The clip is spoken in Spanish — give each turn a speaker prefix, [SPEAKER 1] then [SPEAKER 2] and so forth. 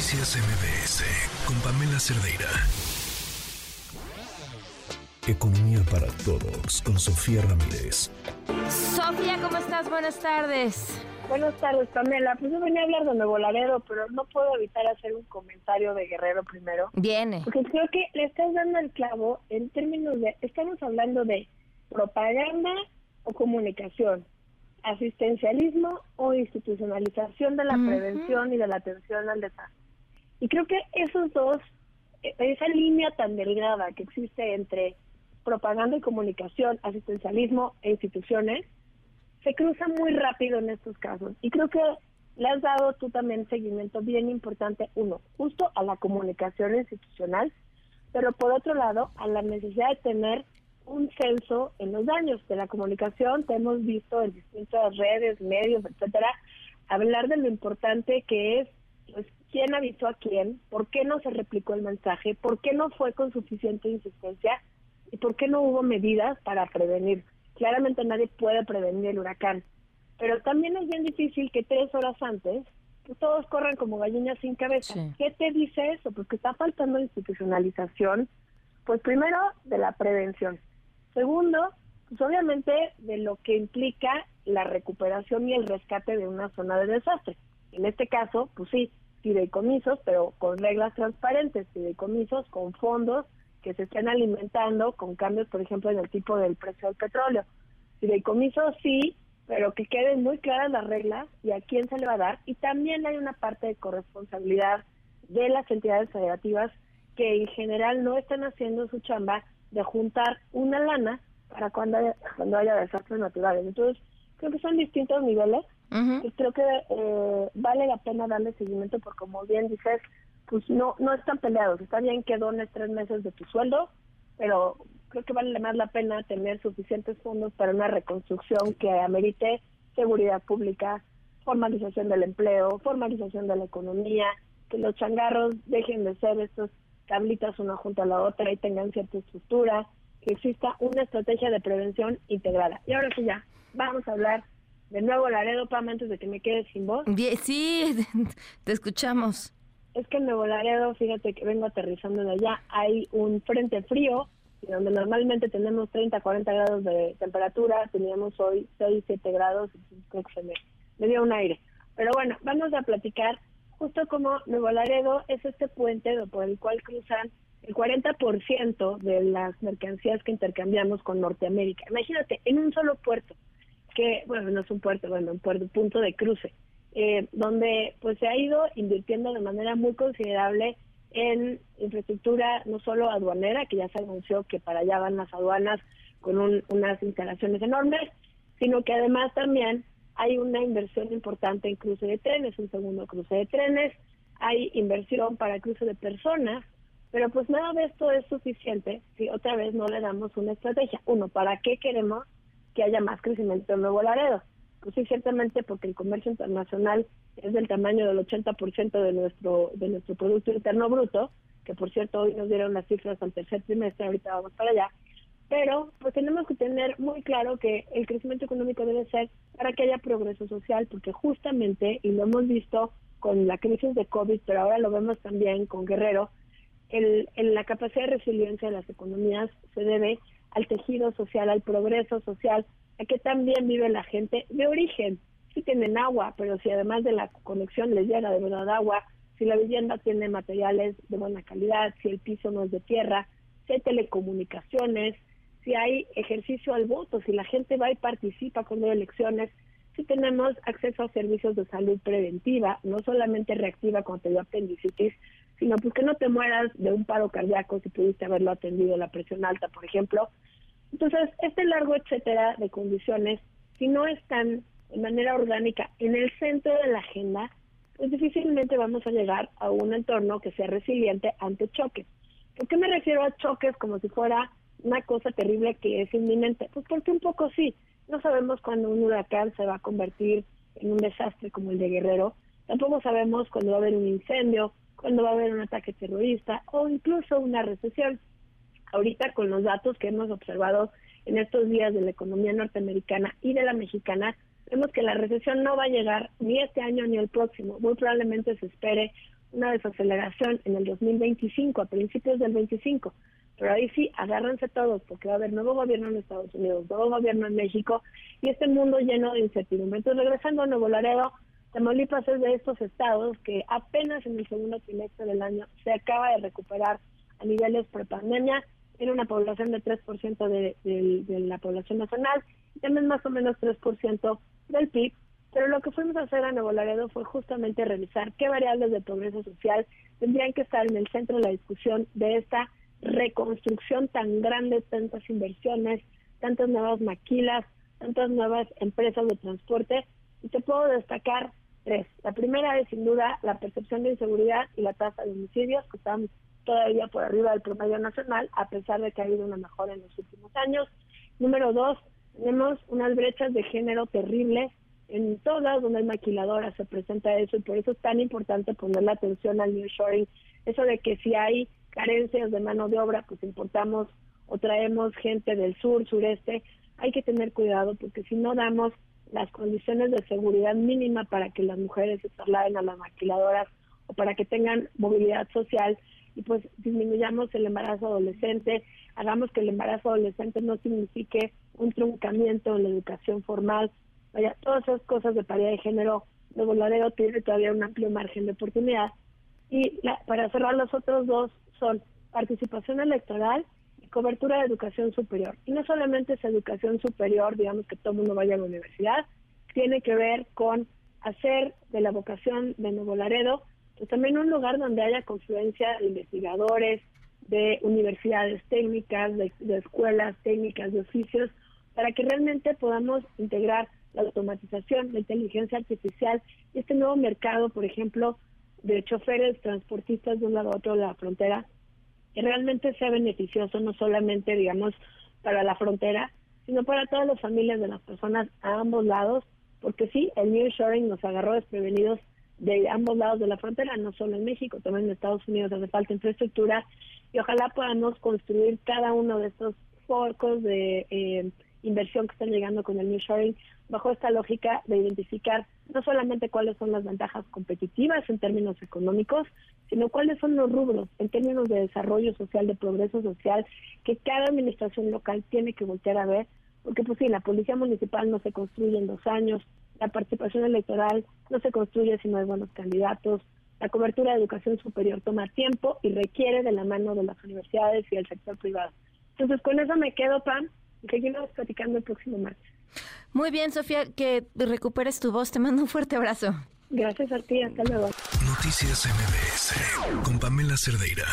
[SPEAKER 1] Noticias MBS con Pamela Cerdeira. Economía para todos con Sofía Ramírez.
[SPEAKER 2] Sofía, ¿cómo estás? Buenas tardes.
[SPEAKER 3] Buenas tardes, Pamela. Pues yo venía a hablar de Nuevo Laredo, pero no puedo evitar hacer un comentario de Guerrero primero.
[SPEAKER 2] Viene.
[SPEAKER 3] Porque creo que le estás dando el clavo en términos de, estamos hablando de propaganda o comunicación, asistencialismo o institucionalización de la prevención y de la atención al desastre. Y creo que esos dos, e, esa línea tan delgada que existe entre propaganda y comunicación, asistencialismo e instituciones, se cruza muy rápido en estos casos. Y creo que le has dado tú también seguimiento bien importante, uno, justo a la comunicación institucional, pero por otro lado, a la necesidad de tener un censo en los daños de la comunicación. Te hemos visto en distintas redes, medios, etcétera, hablar de lo importante que es quién avisó a quién, por qué no se replicó el mensaje, por qué no fue con suficiente insistencia y por qué no hubo medidas para prevenir. Claramente nadie puede prevenir el huracán, pero también es bien difícil que tres horas antes pues, todos corran como gallinas sin cabeza. ¿Qué te dice eso? Porque está faltando institucionalización, pues primero de la prevención Segundo, pues obviamente de lo que implica la recuperación y el rescate de una zona de desastre. En este caso, pues sí, fideicomisos, pero con reglas transparentes, fideicomisos con fondos que se estén alimentando con cambios, por ejemplo, en el tipo del precio del petróleo. Fideicomisos sí, pero que queden muy claras las reglas y a quién se le va a dar. Y también hay una parte de corresponsabilidad de las entidades federativas que en general no están haciendo su chamba de juntar una lana para cuando haya, cuando haya desastres naturales. Entonces, creo que son distintos niveles creo que eh, vale la pena darle seguimiento porque, como bien dices, pues no no están peleados. Está bien que dones tres meses de tu sueldo, pero creo que vale más la pena tener suficientes fondos para una reconstrucción que amerite seguridad pública, formalización del empleo, formalización de la economía, que los changarros dejen de ser estos tablitas una junto a la otra y tengan cierta estructura, que exista una estrategia de prevención integrada. Y ahora sí ya, vamos a hablar de nuevo Laredo, Pam, antes de que me quede sin voz.
[SPEAKER 2] Sí, te escuchamos.
[SPEAKER 3] Es que en Nuevo Laredo, fíjate que vengo aterrizando de allá, hay un frente frío, donde normalmente tenemos 30, 40 grados de temperatura, teníamos hoy 6, 7 grados, creo que se me, me dio un aire. Pero bueno, vamos a platicar justo como Nuevo Laredo es este puente por el cual cruzan el 40% de las mercancías que intercambiamos con Norteamérica. Imagínate, en un solo puerto, que, bueno, no es un puerto, bueno, un puerto, punto de cruce, eh, donde pues se ha ido invirtiendo de manera muy considerable en infraestructura no solo aduanera, que ya se anunció que para allá van las aduanas con unas instalaciones enormes, sino que además también hay una inversión importante en cruce de trenes, un segundo cruce de trenes, hay inversión para cruce de personas, pero pues nada de esto es suficiente si otra vez no le damos una estrategia. Uno, ¿para qué queremos que haya más crecimiento en Nuevo Laredo? Pues sí, ciertamente porque el comercio internacional es del tamaño del 80% de nuestro de nuestro Producto Interno Bruto, que por cierto hoy nos dieron las cifras al tercer trimestre, ahorita vamos para allá, pero pues tenemos que tener muy claro que el crecimiento económico debe ser para que haya progreso social, porque justamente, y lo hemos visto con la crisis de COVID, pero ahora lo vemos también con Guerrero, el, la capacidad de resiliencia de las economías se debe al tejido social, al progreso social, a que también vive la gente de origen. Si tienen agua, pero si además de la conexión les llega de verdad agua, si la vivienda tiene materiales de buena calidad, si el piso no es de tierra, si hay telecomunicaciones, si hay ejercicio al voto, si la gente va y participa con las elecciones, si tenemos acceso a servicios de salud preventiva, no solamente reactiva cuando te dio apendicitis, sino pues que no te mueras de un paro cardíaco si pudiste haberlo atendido la presión alta, por ejemplo. Entonces, este largo etcétera de condiciones, si no están de manera orgánica en el centro de la agenda, pues difícilmente vamos a llegar a un entorno que sea resiliente ante choques. ¿Por qué me refiero a choques como si fuera una cosa terrible que es inminente? Pues porque un poco sí. No sabemos cuándo un huracán se va a convertir en un desastre como el de Guerrero. Tampoco sabemos cuándo va a haber un incendio, cuándo va a haber un ataque terrorista o incluso una recesión. Ahorita con los datos que hemos observado en estos días de la economía norteamericana y de la mexicana, vemos que la recesión no va a llegar ni este año ni el próximo. Muy probablemente se espere una desaceleración en el 2025, a principios del 25. Pero ahí sí, agárrense todos, porque va a haber nuevo gobierno en Estados Unidos, nuevo gobierno en México, y este mundo lleno de incertidumbre. Entonces, regresando a Nuevo Laredo, Tamaulipas es de estos estados que apenas en el segundo trimestre del año se acaba de recuperar a niveles prepandemia, tiene una población de 3% de, de, la población nacional, también más o menos 3% del PIB, pero lo que fuimos a hacer a Nuevo Laredo fue justamente revisar qué variables de progreso social tendrían que estar en el centro de la discusión de esta reconstrucción tan grande, tantas inversiones, tantas nuevas maquilas, tantas nuevas empresas de transporte. Y te puedo destacar tres. La primera es sin duda la percepción de inseguridad y la tasa de homicidios, que están todavía por arriba del promedio nacional, a pesar de que ha habido una mejora en los últimos años. Número dos, tenemos unas brechas de género terribles en todas donde hay maquiladoras se presenta eso y por eso es tan importante poner la atención al new shoring, eso de que si hay carencias de mano de obra, pues importamos o traemos gente del sur, sureste, hay que tener cuidado porque si no damos las condiciones de seguridad mínima para que las mujeres se trasladen a las maquiladoras o para que tengan movilidad social y pues disminuyamos el embarazo adolescente, hagamos que el embarazo adolescente no signifique un truncamiento en la educación formal, vaya, todas esas cosas de paridad de género, de voladero tiene todavía un amplio margen de oportunidad. Y para cerrar los otros dos son participación electoral cobertura de educación superior. Y no solamente es educación superior, digamos que todo el mundo vaya a la universidad, tiene que ver con hacer de la vocación de Nuevo Laredo pues también un lugar donde haya confluencia de investigadores, de universidades técnicas, de escuelas técnicas, de oficios, para que realmente podamos integrar la automatización, la inteligencia artificial y este nuevo mercado, por ejemplo, de choferes, transportistas de un lado a otro de la frontera, que realmente sea beneficioso no solamente, digamos, para la frontera, sino para todas las familias de las personas a ambos lados, porque sí, el New Shoring nos agarró desprevenidos de ambos lados de la frontera, no solo en México, también en Estados Unidos hace falta infraestructura y ojalá podamos construir cada uno de estos focos de eh, inversión que están llegando con el New Shoring bajo esta lógica de identificar no solamente cuáles son las ventajas competitivas en términos económicos, sino cuáles son los rubros en términos de desarrollo social, de progreso social, que cada administración local tiene que voltear a ver, porque pues sí, la policía municipal no se construye en dos años, la participación electoral no se construye si no hay buenos candidatos, la cobertura de educación superior toma tiempo y requiere de la mano de las universidades y del sector privado. Entonces, con eso me quedo, Pam, seguimos platicando el próximo martes.
[SPEAKER 2] Muy bien, Sofía, que recuperes tu voz. Te mando un fuerte abrazo.
[SPEAKER 3] Gracias a ti, hasta luego.
[SPEAKER 1] Noticias MBS con Pamela Cerdeira.